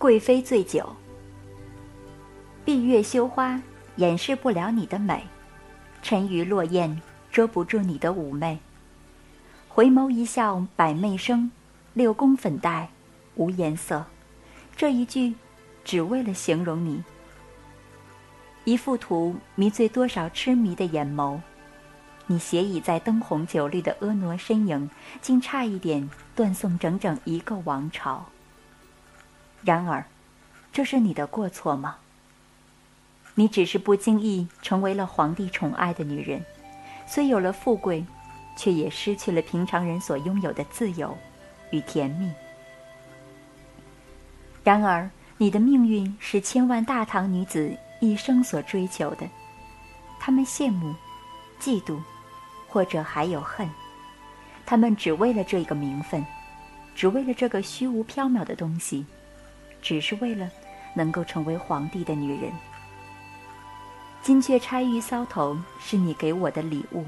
贵妃醉酒。闭月羞花掩饰不了你的美，沉鱼落雁遮不住你的妩媚。回眸一笑百媚生，六宫粉黛无颜色。这一句，只为了形容你。一幅图迷醉多少痴迷的眼眸，你斜倚在灯红酒绿的婀娜身影，竟差一点断送整整一个王朝。然而，这是你的过错吗？你只是不经意成为了皇帝宠爱的女人，虽有了富贵，却也失去了平常人所拥有的自由与甜蜜。然而，你的命运是千万大唐女子一生所追求的，她们羡慕、嫉妒，或者还有恨，她们只为了这个名分，只为了这个虚无缥缈的东西，只是为了能够成为皇帝的女人。金雀钗玉搔头是你给我的礼物，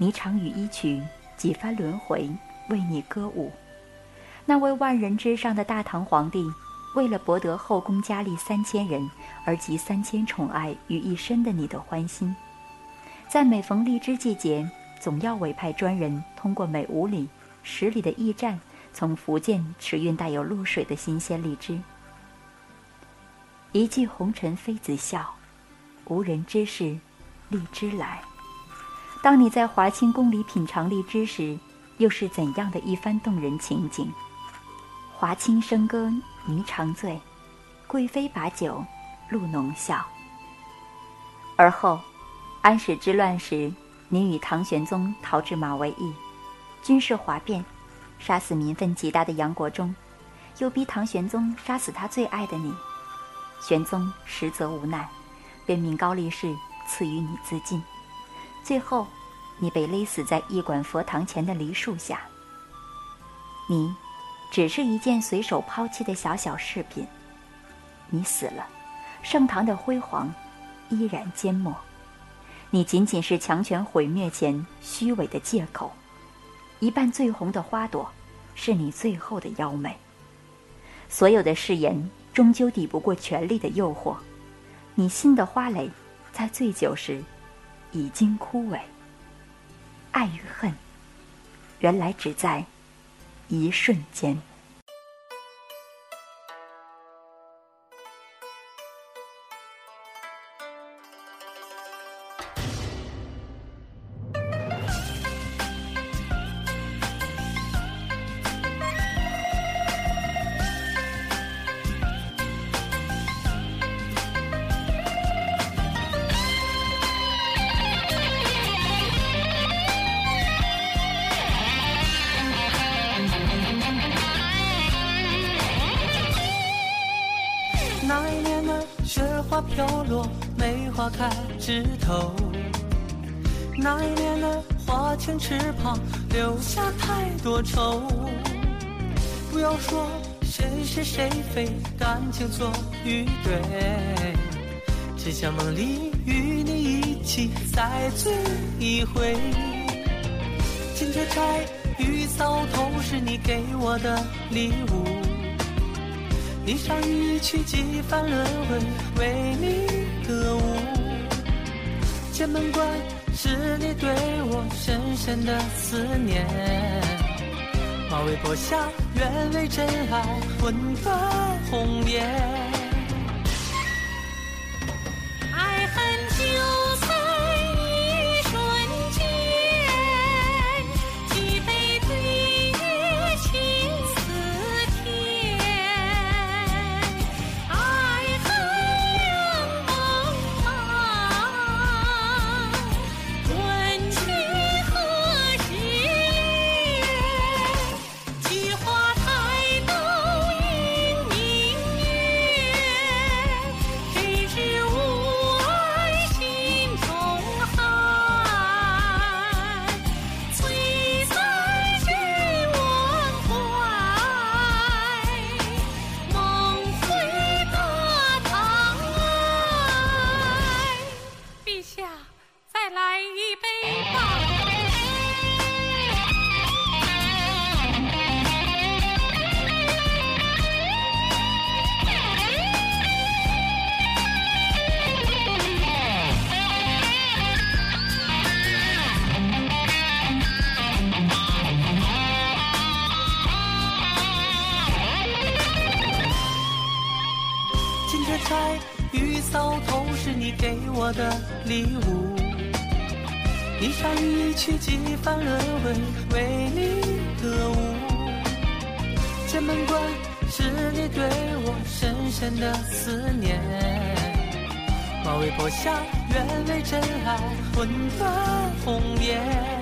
霓裳羽衣曲几番轮回为你歌舞。那位万人之上的大唐皇帝，为了博得后宫佳丽三千人而集三千宠爱于一身的你的欢心，在每逢荔枝季节，总要委派专人通过每五里、十里的驿站，从福建驰运带有露水的新鲜荔枝。一骑红尘妃子笑。无人知是荔枝来。当你在华清宫里品尝荔枝时，又是怎样的一番动人情景？华清笙歌霓裳醉，贵妃把酒露浓笑。而后，安史之乱时，你与唐玄宗逃至马嵬驿，军事哗变，杀死民愤极大的杨国忠，又逼唐玄宗杀死他最爱的你。玄宗实则无奈。便命高力士赐予你自尽，最后，你被勒死在驿馆佛堂前的梨树下。你，只是一件随手抛弃的小小饰品。你死了，盛唐的辉煌依然缄默。你仅仅是强权毁灭前虚伪的借口。一半最红的花朵，是你最后的妖媚。所有的誓言，终究抵不过权力的诱惑。你心的花蕾，在醉酒时已经枯萎。爱与恨，原来只在一瞬间。飘落，梅花开枝头。那一年的花前池旁，留下太多愁。不要说谁是谁非，感情错与对，只想梦里与你一起再醉一回。金雀钗玉搔头，是你给我的礼物。霓裳一曲几番轮回，为你歌舞。剑门关是你对我深深的思念。马嵬坡下，愿为真爱魂断红颜。雨伞都是你给我的礼物。一场雨去几番轮回，为你歌舞。这门关是你对我深深的思念。马嵬坡下，愿为真爱魂断红颜。